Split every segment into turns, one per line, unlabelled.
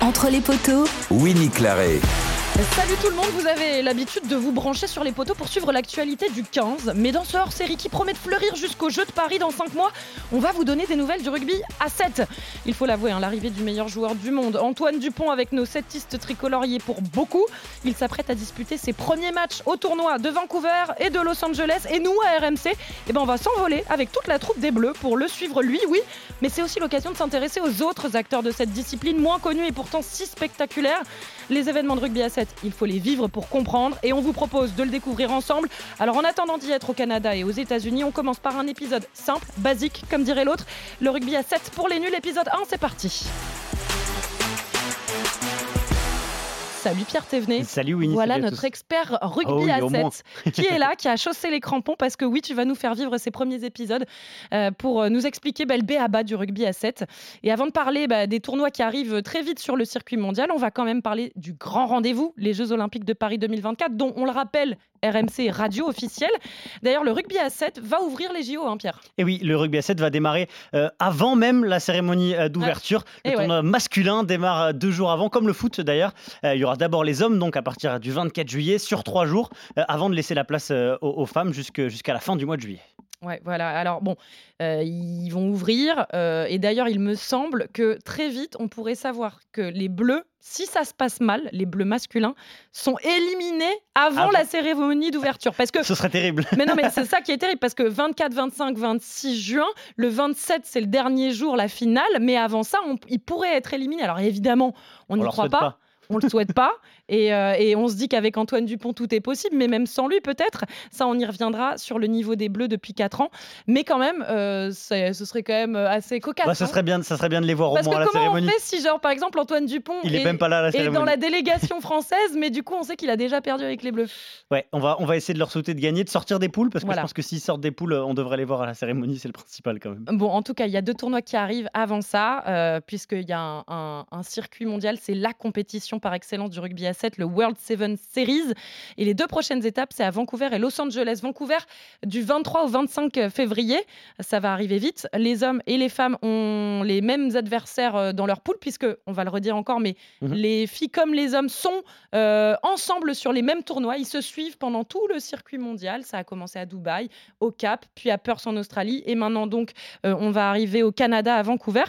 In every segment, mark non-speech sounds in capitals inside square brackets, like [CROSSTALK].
Entre les poteaux,
Winnie Claret.
Salut tout le monde, vous avez l'habitude de vous brancher sur les poteaux pour suivre l'actualité du 15. Mais dans ce hors-série qui promet de fleurir jusqu'au jeu de Paris dans 5 mois, on va vous donner des nouvelles du rugby à 7. Il faut l'avouer, hein, l'arrivée du meilleur joueur du monde, Antoine Dupont avec nos septistes tricoloriers pour beaucoup. Il s'apprête à disputer ses premiers matchs au tournoi de Vancouver et de Los Angeles. Et nous, à RMC, eh ben, on va s'envoler avec toute la troupe des Bleus pour le suivre lui, oui. Mais c'est aussi l'occasion de s'intéresser aux autres acteurs de cette discipline moins connus et pourtant si spectaculaires. Les événements de rugby à 7, il faut les vivre pour comprendre et on vous propose de le découvrir ensemble. Alors en attendant d'y être au Canada et aux États-Unis, on commence par un épisode simple, basique, comme dirait l'autre. Le rugby à 7 pour les nuls, épisode 1, c'est parti. Salut Pierre Thévenet.
Salut Winnie.
Voilà
salut
notre
tous.
expert rugby
Oh oui,
à
au moins.
7 [LAUGHS] qui est là, qui a chaussé les crampons parce que oui, tu vas nous faire vivre ces premiers épisodes euh, pour euh, nous expliquer bah, le B à bas du rugby à 7. Et avant de parler bah, des tournois qui arrivent très vite sur le circuit mondial, on va quand même parler du grand rendez-vous, les Jeux Olympiques de Paris 2024, dont on le rappelle, RMC radio officielle. D'ailleurs, le rugby à 7 va ouvrir les JO, hein, Pierre.
Et oui, le rugby à 7 va démarrer euh, avant même la cérémonie euh, d'ouverture. Le
ouais.
tournoi masculin démarre euh, deux jours avant, comme le foot d'ailleurs. Euh, il y aura d'abord les hommes, donc à partir du 24 juillet, sur trois jours, euh, avant de laisser la place aux, aux femmes jusqu'à la fin du mois de juillet.
Ouais, voilà. Alors bon, euh, ils vont ouvrir. euh, et d'ailleurs, il me semble que très vite, on pourrait savoir que les bleus, si ça se passe mal, les bleus masculins, sont éliminés avant la cérémonie d'ouverture. Parce que.
Ce serait terrible. [LAUGHS]
Mais non, mais c'est ça qui est terrible parce que 24, 25, 26 juin, le 27, c'est le dernier jour, la finale. Mais avant ça, on- ils pourraient être éliminés. Alors évidemment, on n'y
leur
croit
souhaite
pas.
pas.
On le souhaite pas. [LAUGHS] Et, euh, et on se dit qu'avec Antoine Dupont, tout est possible, mais même sans lui, peut-être. Ça, on y reviendra sur le niveau des Bleus depuis 4 ans. Mais quand même, euh, ce serait quand même assez cocasse.
Ouais, ce
hein.
serait bien, ça serait bien de les voir au
Parce
moins à
que
la
comment
cérémonie.
on fait si, genre, par exemple, Antoine Dupont
Il est
est,
même pas là à la
est
cérémonie.
dans la délégation française, mais du coup, on sait qu'il a déjà perdu avec les Bleus.
Ouais, on va, on va essayer de leur souhaiter de gagner, de sortir des poules, parce que
Voilà.
je pense que s'ils sortent des poules, on devrait les voir à la cérémonie, c'est le principal quand même.
Bon, en tout cas, il y a deux tournois qui arrivent avant ça, euh, puisqu'il y a un, un- un circuit mondial, c'est la compétition par excellence du rugby à 7, le World Seven Series. Et les deux prochaines étapes, c'est à Vancouver et Los Angeles. Vancouver du 23 au 25 février, ça va arriver vite. Les hommes et les femmes ont les mêmes adversaires euh, dans leur poule, puisque, on va le redire encore, mais
Mhm.
les filles comme les hommes sont euh, ensemble sur les mêmes tournois. Ils se suivent pendant tout le circuit mondial. Ça a commencé à Dubaï, au Cap, puis à Perth en Australie. Et maintenant, donc, euh, on va arriver au Canada, à Vancouver.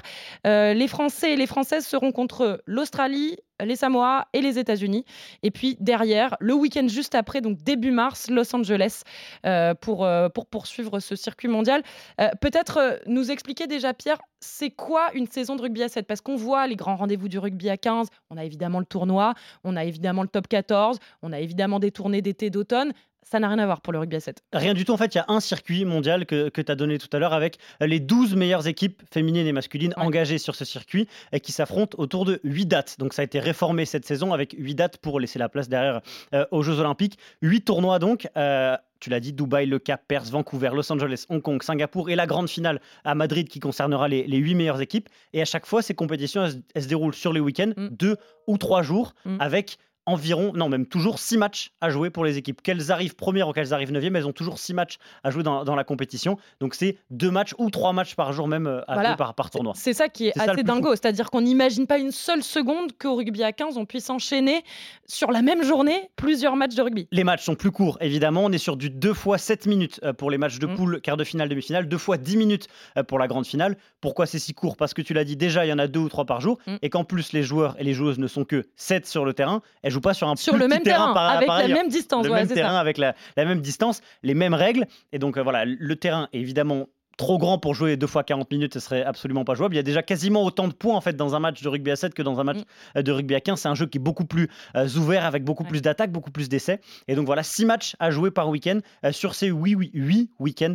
Euh, les Français et les Françaises seront contre l'Australie, les Samoa et les États-Unis. Et puis derrière, le week-end juste après, donc début mars, Los Angeles, euh, pour, euh, pour poursuivre ce circuit mondial. Euh, Peut-être nous expliquer déjà, Pierre, c'est quoi une saison de rugby à 7 Parce qu'on voit les grands rendez-vous du rugby à 15, on a évidemment le tournoi, on a évidemment le top 14, on a évidemment des tournées d'été, d'automne. Ça n'a rien à voir pour le rugby à 7.
Rien du tout. En fait, il y a un circuit mondial que, que tu as donné tout à l'heure avec les 12 meilleures équipes féminines et masculines
Ouais.
engagées sur ce circuit et qui s'affrontent autour de 8 dates. Donc, ça a été réformé cette saison avec 8 dates pour laisser la place derrière euh, aux Jeux Olympiques. 8 tournois donc. euh, tu l'as dit, Dubaï, le Cap, Perth, Vancouver, Los Angeles, Hong Kong, Singapour et la grande finale à Madrid qui concernera les, les 8 meilleures équipes. Et à chaque fois, ces compétitions, elles, se- elles se déroulent sur les week-ends,
Mm.
deux ou trois jours,
Mm.
avec environ, non même toujours 6 matchs à jouer pour les équipes. Qu'elles arrivent première ou qu'elles arrivent neuvième, elles ont toujours 6 matchs à jouer dans, dans la compétition. Donc c'est deux matchs ou trois matchs par jour même euh, à
Voilà.
jouer par, par tournoi.
C'est ça qui est assez dingo. C'est-à-dire qu'on n'imagine pas une seule seconde qu'au rugby à 15, on puisse enchaîner sur la même journée plusieurs matchs de rugby.
Les matchs sont plus courts, évidemment. On est sur du 2 fois 7 minutes euh, pour les matchs de
Mm.
poule, quart de finale, demi-finale, 2 fois 10 minutes euh, pour la grande finale. Pourquoi c'est si court? Parce que tu l'as dit déjà, il y en a deux ou trois par jour,
Mm.
et qu'en plus les joueurs et les joueuses ne sont que 7 sur le terrain. Elles jouent pas sur un
Sur le
petit
même terrain,
par,
avec
par
la
ailleurs.
même distance.
le
ouais,
même terrain
ça.
avec la, la même distance, les mêmes règles. Et donc euh, voilà, le terrain est évidemment trop grand pour jouer deux fois 40 minutes, ce serait absolument pas jouable. Il y a déjà quasiment autant de points en fait dans un match de rugby à 7 que dans un match
Mm.
euh, de rugby à 15. C'est un jeu qui est beaucoup plus euh, ouvert avec beaucoup
Ouais.
plus d'attaques, beaucoup plus d'essais. Et donc voilà, six matchs à jouer par week-end euh, sur ces 8, oui, huit week-ends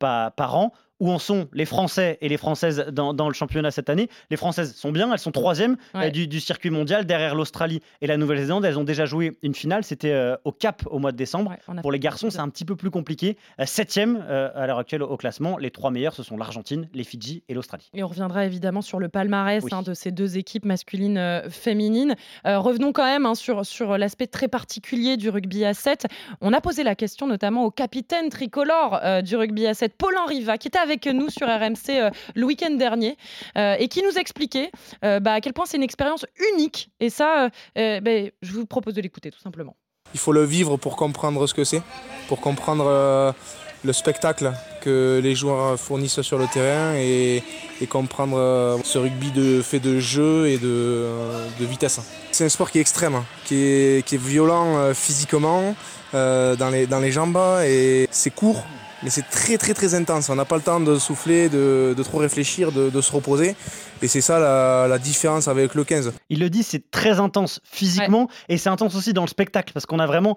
par, par an. Où en sont les Français et les Françaises dans, dans le championnat cette année Les Françaises sont bien, elles sont troisième euh,
Ouais.
du, du circuit mondial derrière l'Australie et la Nouvelle-Zélande. Elles ont déjà joué une finale, c'était euh, au Cap au mois de décembre.
Ouais,
Pour les garçons, c'est un petit peu plus compliqué. Euh, Septième à l'heure actuelle au classement. Les trois meilleurs, ce sont l'Argentine, les Fidji et l'Australie.
Et on reviendra évidemment sur le palmarès
Oui.
hein, de ces deux équipes masculines euh, féminines. Euh, revenons quand même hein, sur, sur l'aspect très particulier du rugby à 7. On a posé la question notamment au capitaine tricolore euh, du rugby à 7, Paul-Henri qui est avec avec nous sur RMC le week-end dernier et qui nous expliquait bah, à quel point c'est une expérience unique. Et ça, ben, je vous propose de l'écouter tout simplement.
Il faut le vivre pour comprendre ce que c'est, pour comprendre le spectacle que les joueurs fournissent sur le terrain et, comprendre euh, ce rugby de fait de jeu et de, euh, vitesse. C'est un sport qui est extrême, hein, qui est, violent euh, physiquement, dans, les, dans les jambes et c'est court. Mais c'est très très très intense. On n'a pas le temps de souffler, de, trop réfléchir, de, se reposer. Et c'est ça la, différence avec le 15.
Il le dit, c'est très intense physiquement et c'est intense aussi dans le spectacle parce qu'on a vraiment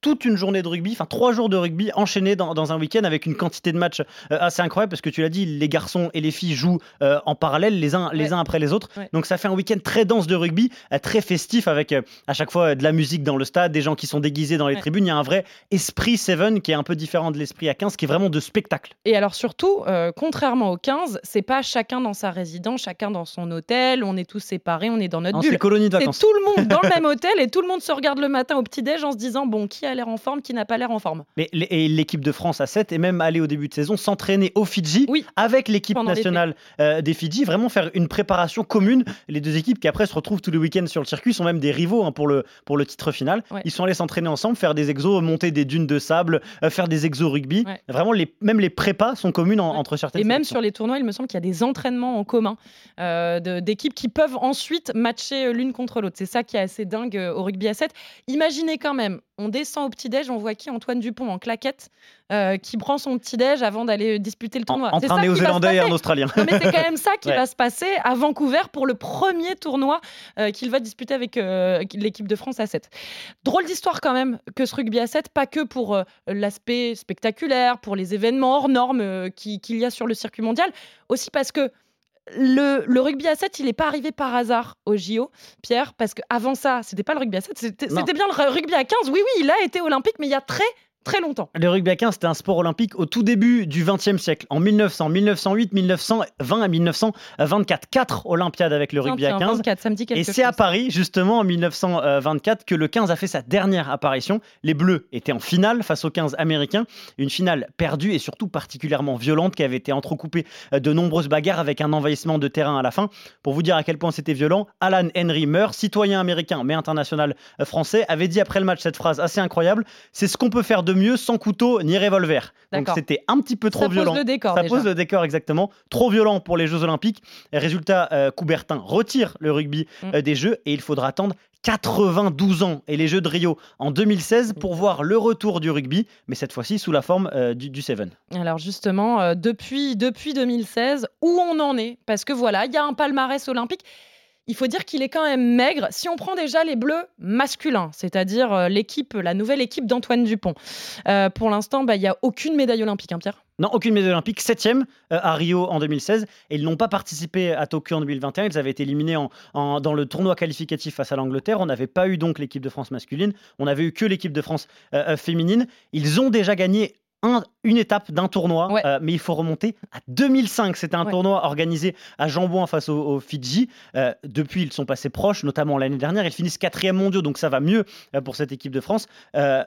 toute une journée de rugby, enfin trois jours de rugby enchaînés dans, un week-end avec une quantité de matchs euh, assez incroyable parce que tu l'as dit, les garçons et les filles jouent euh, en parallèle les uns, les uns après les autres. Donc ça fait un week-end très dense de rugby, euh, très festif avec à chaque fois de la musique dans le stade, des gens qui sont déguisés dans les tribunes. Il y a un vrai esprit Seven qui est un peu différent de l'esprit à 15 qui est vraiment de spectacle.
Et alors surtout, contrairement au 15, c'est pas chacun dans sa résidence, chacun dans son hôtel, on est tous séparés, on est dans notre bulle.
C'est colonie de vacances.
C'est tout le monde dans le [LAUGHS] même hôtel et tout le monde se regarde le matin au petit-déj en se disant bon, qui a l'air en forme, qui n'a pas l'air en forme.
Mais l'équipe de France à 7 est même allée au début de saison s'entraîner au Fidji avec l'équipe nationale euh, des Fidji, vraiment faire une préparation commune. Les deux équipes qui après se retrouvent tous les week-ends sur le circuit sont même des rivaux hein, pour, le, pour le titre final. Ils sont allés s'entraîner ensemble, faire des exos, monter des dunes de sable, euh, faire des exos rugby. Vraiment, les, même les prépas sont communes entre certaines
Et même sur les tournois, il me semble qu'il y a des entraînements en commun euh, d'équipes qui peuvent ensuite matcher l'une contre l'autre. C'est ça qui est assez dingue au rugby à 7. Imaginez quand même, on descend au petit-déj, on voit qui Antoine Dupont en claquette, euh, qui prend son petit-déj avant d'aller disputer le tournoi.
entre un néo-zélandais et un australien.
mais c'est quand même ça [LAUGHS] qui va se passer à Vancouver pour le premier tournoi euh, qu'il va disputer avec euh, l'équipe de France à 7. Drôle d'histoire quand même que ce rugby à 7, pas que pour l'aspect spectaculaire, pour les événements hors normes qu'il y a sur le circuit mondial, aussi parce que le, rugby à 7, il n'est pas arrivé par hasard au JO, Pierre, parce qu'avant ça, c'était pas le rugby à 7, c'était bien le rugby à 15. Oui, oui, il a été olympique, mais il y a très très longtemps.
Le rugby à 15, c'était un sport olympique au tout début du XXe siècle, en 1900, 1908, 1920 et 1924. Quatre Olympiades avec le rugby à 15. et c'est à Paris, justement, en 1924, que le 15 a fait sa dernière apparition. Les Bleus étaient en finale face aux 15 américains. Une finale perdue et surtout particulièrement violente qui avait été entrecoupée de nombreuses bagarres avec un envahissement de terrain à la fin. Pour vous dire à quel point c'était violent, Alan Henry Meur, citoyen américain mais international français, avait dit après le match cette phrase assez incroyable c'est ce qu'on peut faire de mieux sans couteau ni revolver. Donc c'était un petit peu trop violent.
Ça pose le décor.
Ça pose le décor exactement. Trop violent pour les Jeux Olympiques. Résultat, euh, Coubertin retire le rugby mm. euh, des Jeux et il faudra attendre 92 ans et les Jeux de Rio en 2016 pour voir le retour du rugby, mais cette fois-ci sous la forme euh, du, Seven.
Alors justement, depuis, depuis 2016, où on en est? Parce que voilà, il y a un palmarès olympique il faut dire qu'il est quand même maigre. Si on prend déjà les bleus masculins, c'est-à-dire euh, la nouvelle équipe d'Antoine Dupont, euh, pour l'instant, bah, il n'y a aucune médaille olympique, hein, Pierre?
Non, aucune médaille olympique. Septième euh, à Rio en 2016. Et ils n'ont pas participé à Tokyo en 2021. Ils avaient été éliminés dans le tournoi qualificatif face à l'Angleterre. On n'avait pas eu donc l'équipe de France masculine. On n'avait eu que l'équipe de France féminine. Ils ont déjà gagné une étape d'un tournoi, euh, mais il faut remonter à 2005. C'était un tournoi organisé à Jambouin face aux Fidji. Euh, depuis, ils sont passés proches, notamment l'année dernière. Ils finissent quatrième mondiaux, donc ça va mieux euh, pour cette équipe de France,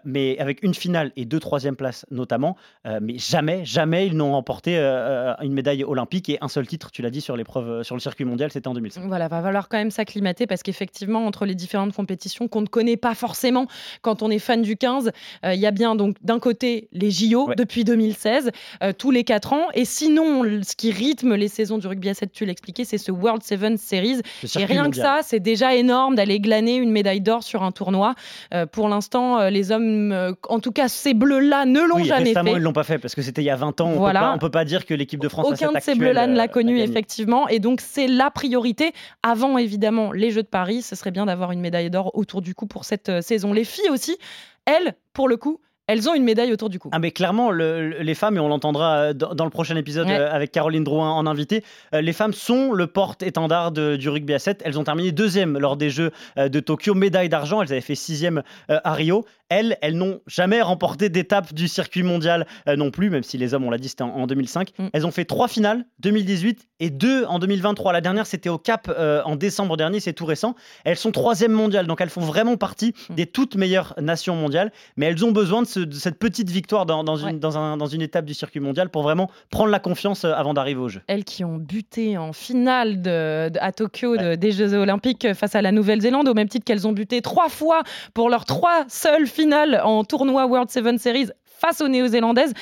mais avec une finale et deux troisième places notamment. mais jamais, jamais ils n'ont remporté une médaille olympique et un seul titre, tu l'as dit, sur l'épreuve, sur le circuit mondial, c'était en 2005.
Voilà, va falloir quand même s'acclimater parce qu'effectivement, entre les différentes compétitions qu'on ne connaît pas forcément quand on est fan du 15, il y a bien donc d'un côté les JO depuis 2016, euh, tous les 4 ans. Et sinon, ce qui rythme les saisons du rugby à 7, tu l'expliquais, c'est ce World Seven Series. Et rien que ça, c'est déjà énorme d'aller glaner une médaille d'or sur un tournoi. Euh, pour l'instant, euh, les hommes, en tout cas ces bleus-là, ne l'ont jamais récemment,
fait. ils l'ont pas fait parce que c'était il y a 20 ans. On voilà. peut pas, peut pas dire que l'équipe de France
Aucun de ces bleus-là ne l'a connu, effectivement. Et donc, c'est la priorité. Avant, évidemment, les Jeux de Paris, ce serait bien d'avoir une médaille d'or autour du cou pour cette saison. Les filles aussi, elles, pour le coup, elles ont une médaille autour du cou.
Ah mais clairement, les femmes, et on l'entendra euh, dans, le prochain épisode euh, avec Caroline Drouin en invité, euh, les femmes sont le porte-étendard du rugby à 7. Elles ont terminé deuxième lors des Jeux de Tokyo, médaille d'argent. Elles avaient fait sixième à Rio. Elles, elles n'ont jamais remporté d'étape du circuit mondial euh, non plus, même si les hommes, on l'a dit, c'était en, 2005. Mm. Elles ont fait trois finales, 2018 et deux en 2023. La dernière, c'était au Cap euh, en décembre dernier, c'est tout récent. Elles sont troisième mondiale, donc elles font vraiment partie mm. des toutes meilleures nations mondiales, mais elles ont besoin de, cette petite victoire dans, une, dans, une, étape du circuit mondial pour vraiment prendre la confiance euh, avant d'arriver au jeu.
Elles qui ont buté en finale à Tokyo des Jeux Olympiques face à la Nouvelle-Zélande, au même titre qu'elles ont buté trois fois pour leurs trois seules finale en tournoi World Seven Series face aux Néo-Zélandaises.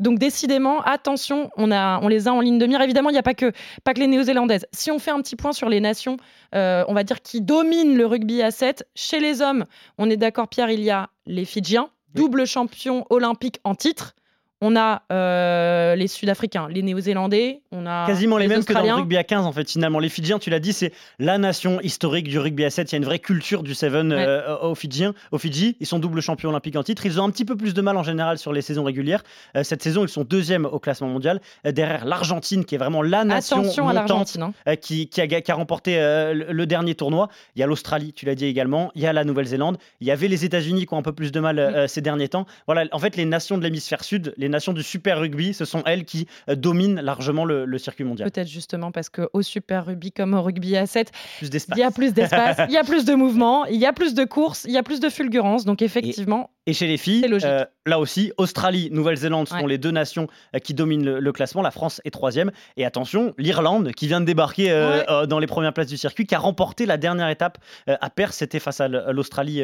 Donc décidément, attention, on, a, on les a en ligne de mire. Évidemment, il n'y a pas que, pas que les Néo-Zélandaises. Si on fait un petit point sur les nations, euh, on va dire qui dominent le rugby à 7, chez les hommes, on est d'accord Pierre, il y a les Fidjiens, double champion olympique en titre. On a euh, les Sud-Africains, les Néo-Zélandais, on a
quasiment les, mêmes que dans le rugby à 15 en fait. Finalement, les Fidjiens, tu l'as dit, c'est la nation historique du rugby à 7. Il y a une vraie culture du 7 euh, aux Fidjiens. Au Fidji, ils sont double champions olympiques en titre. Ils ont un petit peu plus de mal en général sur les saisons régulières. Euh, cette saison, ils sont deuxième au classement mondial, derrière l'Argentine, qui est vraiment la nation montante, hein. qui, a, remporté le, dernier tournoi. Il y a l'Australie, tu l'as dit également. Il y a la Nouvelle-Zélande. Il y avait les États-Unis qui ont un peu plus de mal ces derniers temps. Voilà, en fait, les nations de l'hémisphère sud, les nations du Super Rugby, ce sont elles qui euh, dominent largement le, circuit mondial.
Peut-être justement parce qu'au Super Rugby comme au rugby à 7, il y a plus d'espace, il y a plus de mouvements, il y a plus de courses, il y a plus de fulgurance. Donc effectivement,
et chez les filles, euh, là aussi, Australie, Nouvelle-Zélande sont les deux nations euh, qui dominent le, classement. La France est troisième. Et attention, l'Irlande, qui vient de débarquer euh, dans les premières places du circuit, qui a remporté la dernière étape à Perth. C'était face à l'Australie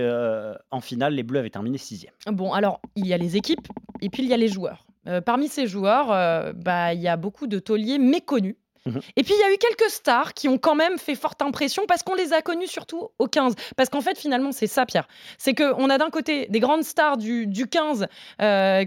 en finale. Les Bleus avaient terminé sixième.
Bon, alors, il y a les équipes et puis il y a les joueurs. parmi ces joueurs, bah, il y a beaucoup de tauliers méconnus Mhm. Et puis il y a eu quelques stars qui ont quand même fait forte impression parce qu'on les a connus surtout au 15. Parce qu'en fait, finalement, c'est ça, Pierre. C'est qu'on a d'un côté des grandes stars du, 15 euh,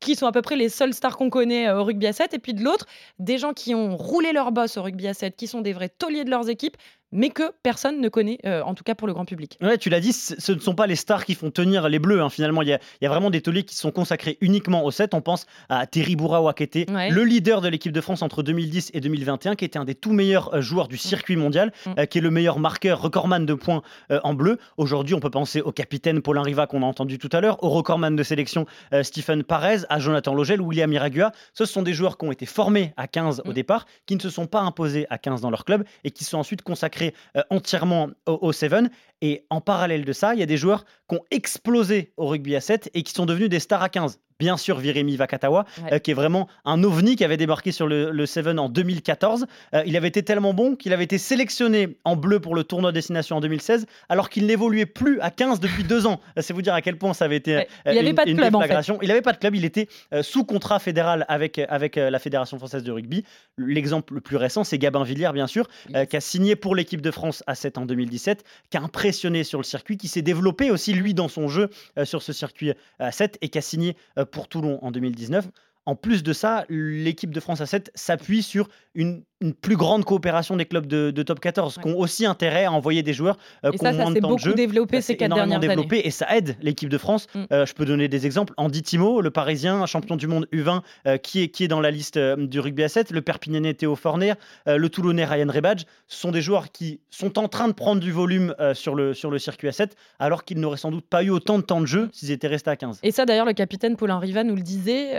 qui sont à peu près les seules stars qu'on connaît euh, au rugby à 7, et puis de l'autre, des gens qui ont roulé leur boss au rugby à 7, qui sont des vrais tauliers de leurs équipes, mais que personne ne connaît, euh, en tout cas pour le grand public.
Ouais, tu l'as dit, ce ne sont pas les stars qui font tenir les Bleus. Hein. Finalement, il y, a, vraiment des tauliers qui sont consacrés uniquement au 7. On pense à Terry Bourawa, qui était le leader de l'équipe de France entre 2010 et 2021, qui était un des tout meilleurs euh, joueurs du circuit mondial, mm. euh, qui est le meilleur marqueur, recordman de points en bleu. Aujourd'hui, on peut penser au capitaine Paulin Riva qu'on a entendu tout à l'heure, au recordman de sélection Stephen Parez, à Jonathan Logel, William Iragua. Ce sont des joueurs qui ont été formés à 15 au mm. départ, qui ne se sont pas imposés à 15 dans leur club et qui sont ensuite consacrés euh, entièrement au, au Seven. Et en parallèle de ça, il y a des joueurs qui ont explosé au rugby à 7 et qui sont devenus des stars à 15 bien sûr Viremi Vakatawa, euh, qui est vraiment un ovni qui avait débarqué sur le, le Seven en 2014. Euh, il avait été tellement bon qu'il avait été sélectionné en bleu pour le tournoi destination en 2016, alors qu'il n'évoluait plus à 15 depuis deux ans. Euh, c'est vous dire à quel point ça avait été
il
n'avait
pas de club, en
Il n'avait pas de club, il était sous contrat fédéral avec, avec la Fédération française de rugby. L'exemple le plus récent, c'est Gabin Villiers, bien sûr, qui a signé pour l'équipe de France à 7 en 2017, qui a impressionné sur le circuit, qui s'est développé aussi, lui, dans son jeu sur ce circuit à 7 et qui a signé pour Toulon en 2019. En plus de ça, l'équipe de France à 7 s'appuie sur une une plus grande coopération des clubs de, top 14 qui ont aussi intérêt à envoyer des joueurs
euh, qui ont moins de temps de jeu. développé ces quatre dernières
développé
années.
Et ça aide l'équipe de France. Mm. Euh, je peux donner des exemples. Andy Timo, le Parisien, champion du monde U20, euh, qui, est, qui est dans la liste du rugby à 7. Le Perpignanais Théo Forner, le Toulonnais Ryan Rebadge. Ce sont des joueurs qui sont en train de prendre du volume sur, le, sur le circuit à 7, alors qu'ils n'auraient sans doute pas eu autant de temps de jeu s'ils étaient restés à 15.
Et ça, d'ailleurs, le capitaine Paulin Riva nous le disait.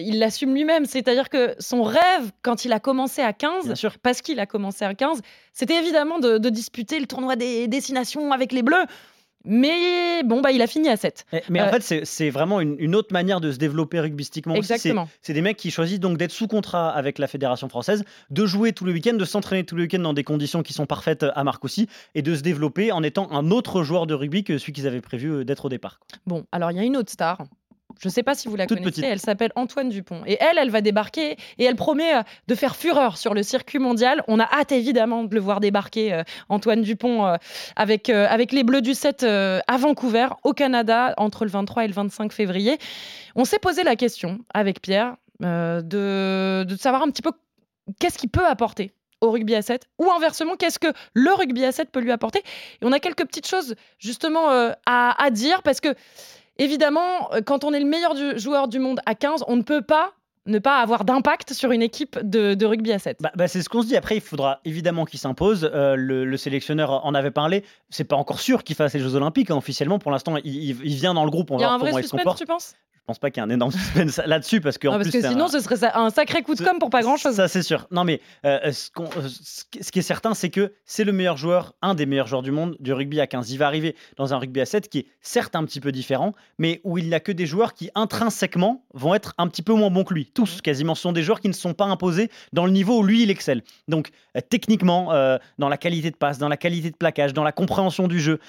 il l'assume lui-même. C'est-à-dire que son rêve, quand il a commencé à 15, Bien sûr. parce qu'il a commencé à 15, c'était évidemment de, disputer le tournoi des destinations avec les Bleus. Mais bon, bah, il a fini à 7.
Eh, mais, en euh, fait, c'est vraiment une, autre manière de se développer rugbystiquement
Exactement.
C'est des mecs qui choisissent donc d'être sous contrat avec la Fédération française, de jouer tous les week-ends, de s'entraîner tous les week-ends dans des conditions qui sont parfaites à Marcoussis et de se développer en étant un autre joueur de rugby que celui qu'ils avaient prévu euh, d'être au départ.
Bon, alors il y a une autre star je ne sais pas si vous la connaissez. Elle s'appelle Antoine Dupont. Et elle, elle va débarquer et elle promet euh, de faire fureur sur le circuit mondial. On a hâte évidemment de le voir débarquer, euh, Antoine Dupont, euh, avec, avec les Bleus du 7 à Vancouver, au Canada, entre le 23 et le 25 février. On s'est posé la question avec Pierre de, de savoir un petit peu qu'est-ce qu'il peut apporter au rugby à 7 ou inversement qu'est-ce que le rugby à 7 peut lui apporter et on a quelques petites choses justement à, à, dire parce que Évidemment, euh, quand on est le meilleur joueur du monde à 15, on ne peut pas ne pas avoir d'impact sur une équipe de, rugby à 7
bah, bah, C'est ce qu'on se dit. Après, il faudra évidemment qu'il s'impose. Euh, le, sélectionneur en avait parlé. C'est pas encore sûr qu'il fasse les Jeux Olympiques. Hein, officiellement, pour l'instant, il, vient dans le groupe.
On il y a un vrai suspense, tu penses?
Pense pas qu'il y ait un énorme [LAUGHS] suspense là-dessus parce,
parce que sinon ce serait un sacré coup de com pour pas grand-chose.
Ça c'est sûr. Non mais euh, euh, ce, qui est certain c'est que c'est le meilleur joueur, un des meilleurs joueurs du monde du rugby à 15. Il va arriver dans un rugby à 7 qui est certes un petit peu différent, mais où il n'y a que des joueurs qui intrinsèquement vont être un petit peu moins bons que lui. Tous quasiment sont des joueurs qui ne sont pas imposés dans le niveau où lui il excelle. Donc euh, techniquement, dans la qualité de passe, dans la qualité de plaquage, dans la compréhension du jeu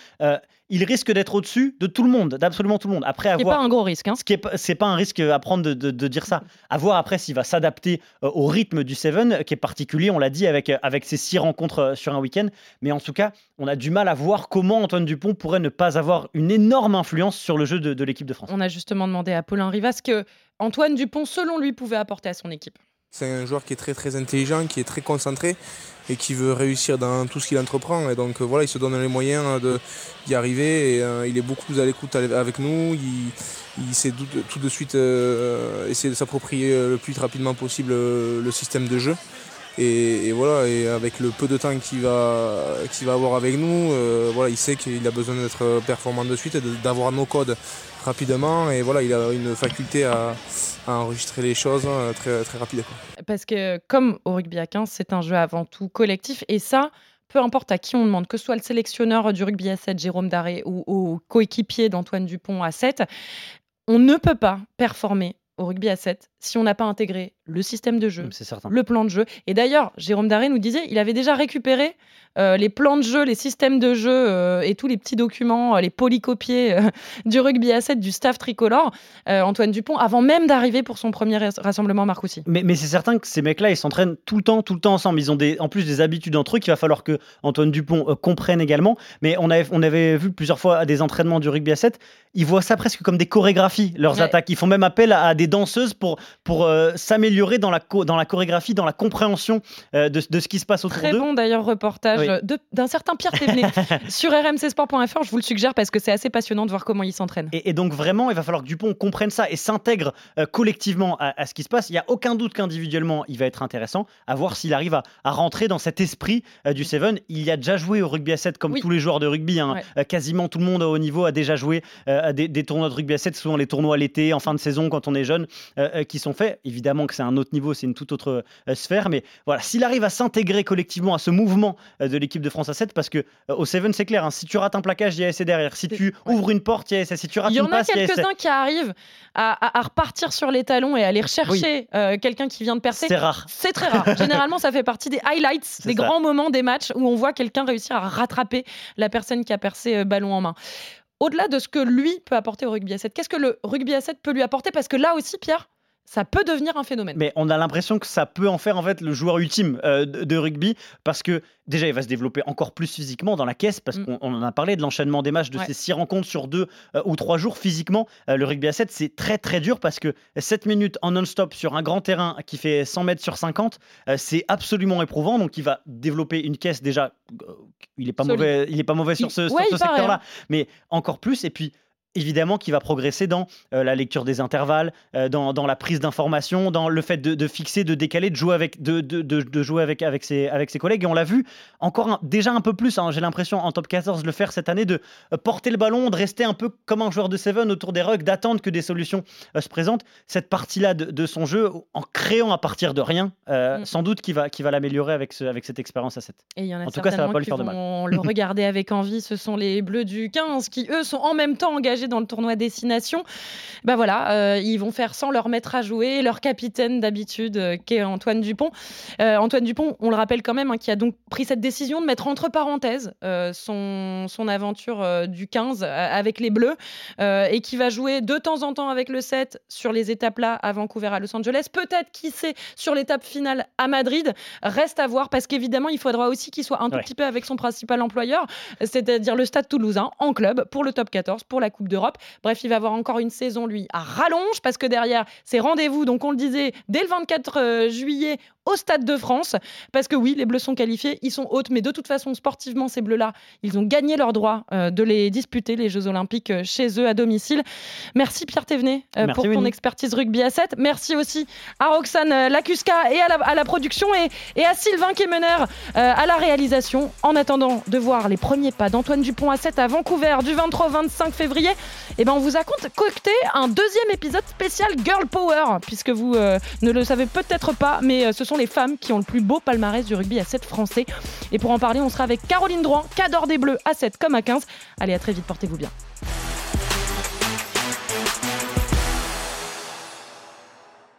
il risque d'être au-dessus de tout le monde, d'absolument tout le monde.
Après, avoir, pas un gros risque. Hein.
Ce qui est, c'est pas un risque à prendre de, dire ça. À voir après s'il va s'adapter euh, au rythme du Seven, qui est particulier, on l'a dit, avec, euh, avec ses six rencontres euh, sur un week-end. Mais en tout cas, on a du mal à voir comment Antoine Dupont pourrait ne pas avoir une énorme influence sur le jeu de, de l'équipe de France.
On a justement demandé à Paulin Rivas que Antoine Dupont, selon lui, pouvait apporter à son équipe.
C'est un joueur qui est très très intelligent, qui est très concentré et qui veut réussir dans tout ce qu'il entreprend. Et donc voilà, il se donne les moyens d'y arriver euh, il est beaucoup plus à l'écoute avec nous. Il, sait tout, de suite euh, essayer de s'approprier le plus rapidement possible le système de jeu. Et, voilà, et avec le peu de temps qu'il va, avoir avec nous, euh, voilà, il sait qu'il a besoin d'être performant de suite et d'avoir nos codes rapidement. Et voilà, il a une faculté à, enregistrer les choses hein, très, très rapide.
Parce que comme au rugby à 15, c'est un jeu avant tout collectif. Et ça, peu importe à qui on demande, que ce soit le sélectionneur du rugby à 7, Jérôme Daré, ou au coéquipier d'Antoine Dupont à 7, on ne peut pas performer au rugby à 7 si on n'a pas intégré le système de jeu, le plan de jeu. Et d'ailleurs, Jérôme Daré nous disait, il avait déjà récupéré euh, les plans de jeu, les systèmes de jeu euh, et tous les petits documents, euh, les polycopiés [LAUGHS] du rugby à 7 du staff tricolore, Antoine Dupont, avant même d'arriver pour son premier rassemblement Marcoussi.
Mais, mais c'est certain que ces mecs-là, ils s'entraînent tout le temps, tout le temps ensemble. Ils ont des, en plus des habitudes entre eux qu'il va falloir que Antoine Dupont comprenne également. Mais on avait, on avait vu plusieurs fois des entraînements du rugby à 7, ils voient ça presque comme des chorégraphies, leurs attaques. Ils font même appel à, des danseuses pour, pour s'améliorer dans la, dans la chorégraphie, dans la compréhension de, de, ce qui se passe autour d'eux.
Très bon d'ailleurs reportage d'un certain Pierre Thévenet [LAUGHS] sur rmcsport.fr. Je vous le suggère parce que c'est assez passionnant de voir comment il s'entraîne.
Et, donc vraiment, il va falloir que Dupont comprenne ça et s'intègre euh, collectivement à, ce qui se passe. Il n'y a aucun doute qu'individuellement, il va être intéressant à voir s'il arrive à, rentrer dans cet esprit euh, du Seven. Il y a déjà joué au rugby à 7 comme tous les joueurs de rugby. Hein. Euh, quasiment tout le monde au haut niveau a déjà joué à des, des, tournois de rugby à 7, souvent les tournois l'été, en fin de saison, quand on est jeune, qui sont faits. Évidemment que c'est un autre niveau, c'est une toute autre sphère. Mais voilà, s'il arrive à s'intégrer collectivement à ce mouvement de l'équipe de France à 7 parce que euh, au Seven, c'est clair, hein, si tu rates un plaquage, il y a essai derrière. Si tu ouvres une porte, il y a essai. Si tu rates
il y
en a
quelques-uns qui arrivent à, repartir sur les talons et à aller rechercher euh, quelqu'un qui vient de percer.
C'est rare.
C'est très rare. [LAUGHS] Généralement, ça fait partie des highlights, des grands moments des matchs où on voit quelqu'un réussir à rattraper la personne qui a percé euh, ballon en main au-delà de ce que lui peut apporter au rugby à 7, qu'est-ce que le rugby à 7 peut lui apporter? Parce que là aussi, Pierre, ça peut devenir un phénomène.
Mais on a l'impression que ça peut en faire en fait le joueur ultime euh, de, rugby parce que déjà il va se développer encore plus physiquement dans la caisse parce mm. qu'on en a parlé de l'enchaînement des matchs de ces six rencontres sur deux euh, ou trois jours physiquement. Euh, le rugby à 7 c'est très très dur parce que 7 minutes en non-stop sur un grand terrain qui fait 100 mètres sur 50 c'est absolument éprouvant donc il va développer une caisse déjà il est pas mauvais il est pas mauvais sur ce, sur ce secteur là hein. mais encore plus et puis évidemment qui va progresser dans euh, la lecture des intervalles, euh, dans, dans, la prise d'informations, dans le fait de, de, fixer, de décaler, de jouer avec, de, de, de jouer avec, avec, ses, avec ses collègues. Et on l'a vu encore déjà un peu plus, hein, j'ai l'impression, en top 14, le faire cette année, de euh, porter le ballon, de rester un peu comme un joueur de Seven autour des rugs, d'attendre que des solutions se présentent. Cette partie-là de, son jeu, en créant à partir de rien, mm. sans doute qui va, qui va l'améliorer avec, ce, avec cette expérience à 7.
Et il y en a en tout cas, ça va pas lui faire de mal. le [LAUGHS] regarder avec envie, ce sont les Bleus du 15 qui, eux, sont en même temps engagés dans le tournoi Destination. Ben voilà, euh, ils vont faire sans leur mettre à jouer, leur capitaine d'habitude, euh, qui est Antoine Dupont. Euh, Antoine Dupont, on le rappelle quand même, hein, qui a donc pris cette décision de mettre entre parenthèses son, son aventure du 15 avec les Bleus et qui va jouer de temps en temps avec le 7 sur les étapes là à Vancouver, à Los Angeles. Peut-être, qui sait, sur l'étape finale à Madrid. Reste à voir parce qu'évidemment, il faudra aussi qu'il soit un tout petit peu avec son principal employeur, c'est-à-dire le Stade Toulousain, en club, pour le top 14, pour la Coupe d'Europe. Bref, il va avoir encore une saison, lui, à rallonge, parce que derrière, c'est rendez-vous, donc on le disait, dès le 24 euh, juillet au Stade de France. Parce que oui, les Bleus sont qualifiés, ils sont hautes, mais de toute façon, sportivement, ces Bleus-là, ils ont gagné leur droit euh, de les disputer, les Jeux Olympiques, euh, chez eux à domicile. Merci Pierre Thévenet pour ton expertise rugby à 7. Merci aussi à Roxane Lacuska et à la, production et, à Sylvain Kemener à la réalisation. En attendant de voir les premiers pas d'Antoine Dupont à 7 à Vancouver du 23 au 25 février, eh ben on vous a concocté un deuxième épisode spécial Girl Power, puisque vous ne le savez peut-être pas, mais ce sont les femmes qui ont le plus beau palmarès du rugby à 7 français. Et pour en parler, on sera avec Caroline Drouin, qui adore des bleus à 7 comme à 15. Allez, à très vite, portez-vous bien.